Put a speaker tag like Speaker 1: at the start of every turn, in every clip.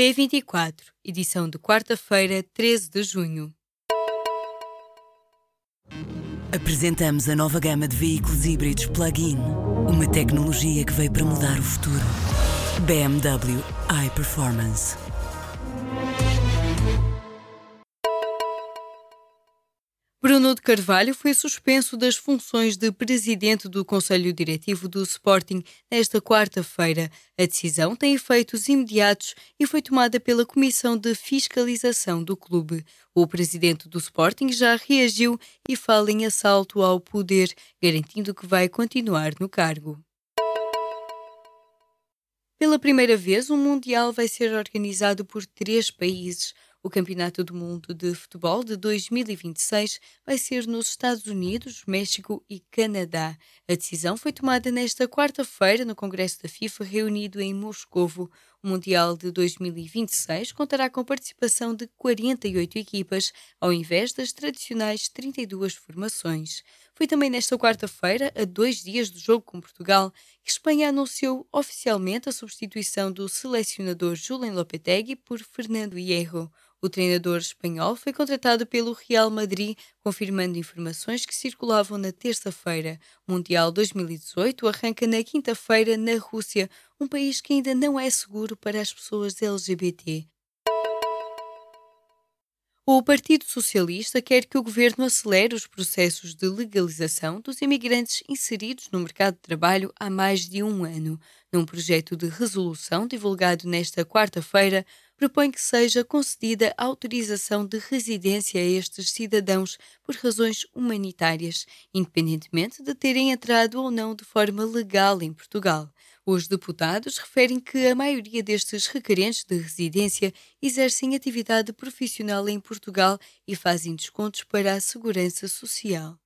Speaker 1: P24, edição de quarta-feira, 13 de junho.
Speaker 2: Apresentamos a nova gama de veículos híbridos plug-in. Uma tecnologia que veio para mudar o futuro. BMW iPerformance.
Speaker 1: Bruno de Carvalho foi suspenso das funções de presidente do Conselho Diretivo do Sporting nesta quarta-feira. A decisão tem efeitos imediatos e foi tomada pela Comissão de Fiscalização do clube. O presidente do Sporting já reagiu e fala em assalto ao poder, garantindo que vai continuar no cargo. Pela primeira vez, o Mundial vai ser organizado por três países. O Campeonato do Mundo de Futebol de 2026 vai ser nos Estados Unidos, México e Canadá. A decisão foi tomada nesta quarta-feira no Congresso da FIFA, reunido em Moscovo. O Mundial de 2026 contará com participação de 48 equipas, ao invés das tradicionais 32 formações. Foi também nesta quarta-feira, a dois dias do jogo com Portugal, que Espanha anunciou oficialmente a substituição do selecionador Julen Lopetegui por Fernando Hierro. O treinador espanhol foi contratado pelo Real Madrid, confirmando informações que circulavam na terça-feira. O Mundial 2018 arranca na quinta-feira na Rússia, um país que ainda não é seguro para as pessoas LGBT. O Partido Socialista quer que o governo acelere os processos de legalização dos imigrantes inseridos no mercado de trabalho há mais de um ano. Num projeto de resolução divulgado nesta quarta-feira, propõe que seja concedida autorização de residência a estes cidadãos por razões humanitárias, independentemente de terem entrado ou não de forma legal em Portugal. Os deputados referem que a maioria destes requerentes de residência exercem atividade profissional em Portugal e fazem descontos para a segurança social.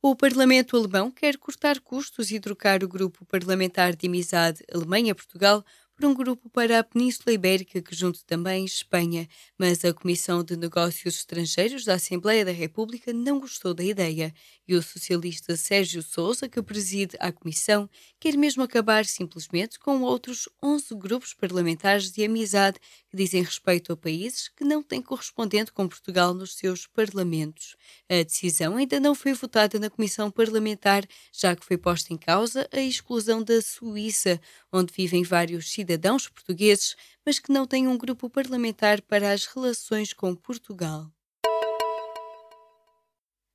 Speaker 1: O Parlamento alemão quer cortar custos e trocar o grupo parlamentar de amizade Alemanha-Portugal por um grupo para a Península Ibérica que junte também Espanha, mas a Comissão de Negócios Estrangeiros da Assembleia da República não gostou da ideia e o socialista Sérgio Sousa, que preside a comissão, quer mesmo acabar simplesmente com outros 11 grupos parlamentares de amizade que dizem respeito a países que não têm correspondente com Portugal nos seus parlamentos. A decisão ainda não foi votada na comissão parlamentar, já que foi posta em causa a exclusão da Suíça, onde vivem vários cidadãos portugueses, mas que não têm um grupo parlamentar para as relações com Portugal.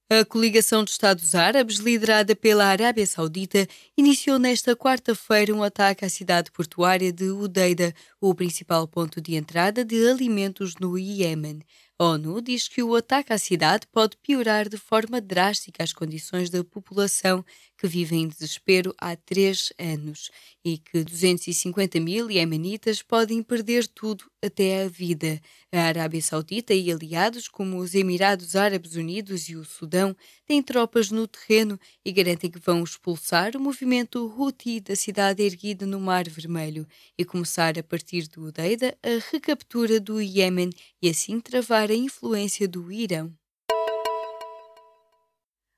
Speaker 1: A coligação de Estados Árabes, liderada pela Arábia Saudita, iniciou nesta quarta-feira um ataque à cidade portuária de Udeida, o principal ponto de entrada de alimentos no Iêmen. A ONU diz que o ataque à cidade pode piorar de forma drástica as condições da população que vive em desespero há três anos e que 250 mil iemenitas podem perder tudo até a vida. A Arábia Saudita e aliados como os Emirados Árabes Unidos e o Sudão têm tropas no terreno e garantem que vão expulsar o movimento Houthi da cidade erguida no Mar Vermelho e começar a partir do Udeida a recaptura do Iêmen e assim travar a influência do Irão.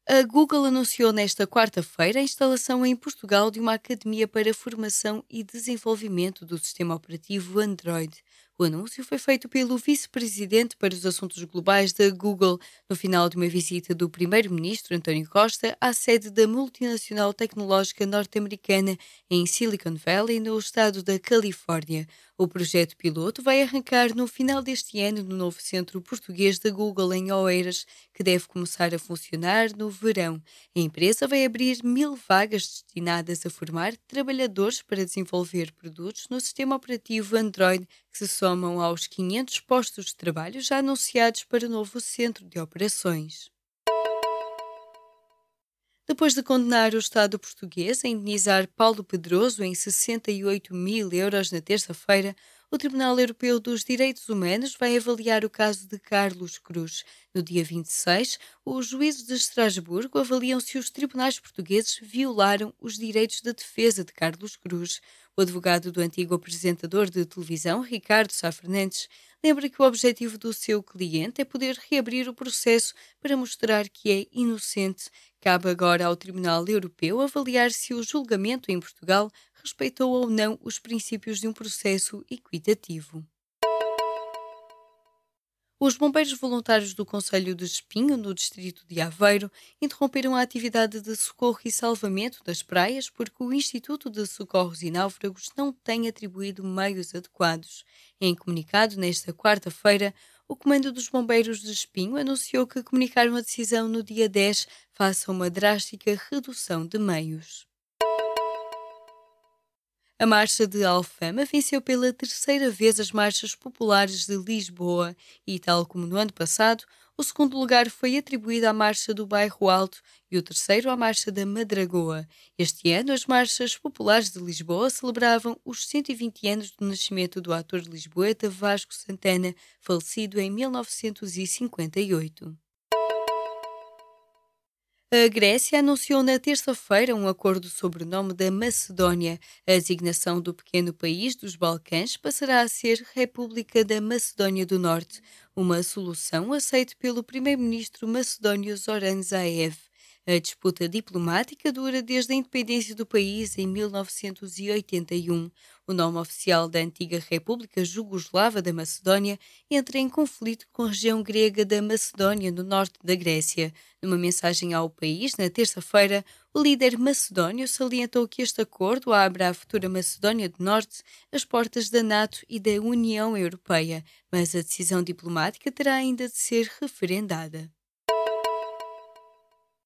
Speaker 1: A Google anunciou nesta quarta-feira a instalação em Portugal de uma academia para formação e desenvolvimento do sistema operativo Android. O anúncio foi feito pelo vice-presidente para os assuntos globais da Google no final de uma visita do primeiro-ministro António Costa à sede da multinacional tecnológica norte-americana em Silicon Valley, no estado da Califórnia. O projeto piloto vai arrancar no final deste ano no novo centro português da Google em Oeiras, que deve começar a funcionar no verão. A empresa vai abrir mil vagas destinadas a formar trabalhadores para desenvolver produtos no sistema operativo Android, que se somam aos 500 postos de trabalho já anunciados para o novo centro de operações. Depois de condenar o Estado português a indenizar Paulo Pedroso em 68 mil euros na terça-feira, o Tribunal Europeu dos Direitos Humanos vai avaliar o caso de Carlos Cruz. No dia 26, os juízes de Estrasburgo avaliam se os tribunais portugueses violaram os direitos de defesa de Carlos Cruz. O advogado do antigo apresentador de televisão, Ricardo Sá Fernandes, lembra que o objetivo do seu cliente é poder reabrir o processo para mostrar que é inocente. Cabe agora ao Tribunal Europeu avaliar se o julgamento em Portugal respeitou ou não os princípios de um processo equitativo. Os bombeiros voluntários do Conselho de Espinho, no distrito de Aveiro, interromperam a atividade de socorro e salvamento das praias porque o Instituto de Socorros e Náufragos não tem atribuído meios adequados. Em comunicado nesta quarta-feira, o Comando dos Bombeiros de Espinho anunciou que comunicaram a decisão no dia 10 face a uma drástica redução de meios. A Marcha de Alfama venceu pela terceira vez as marchas populares de Lisboa e, tal como no ano passado, o segundo lugar foi atribuído à Marcha do Bairro Alto e o terceiro à Marcha da Madragoa. Este ano, as marchas populares de Lisboa celebravam os 120 anos do nascimento do ator lisboeta Vasco Santana, falecido em 1958. A Grécia anunciou na terça-feira um acordo sobre o nome da Macedónia. A designação do pequeno país dos Balcãs passará a ser República da Macedónia do Norte, uma solução aceita pelo primeiro-ministro macedónio Zoran Zaev. A disputa diplomática dura desde a independência do país em 1981. O nome oficial da antiga República Jugoslava da Macedónia entra em conflito com a região grega da Macedónia, no norte da Grécia. Numa mensagem ao país, na terça-feira, o líder macedónio salientou que este acordo abre à futura Macedónia do Norte as portas da NATO e da União Europeia, mas a decisão diplomática terá ainda de ser referendada.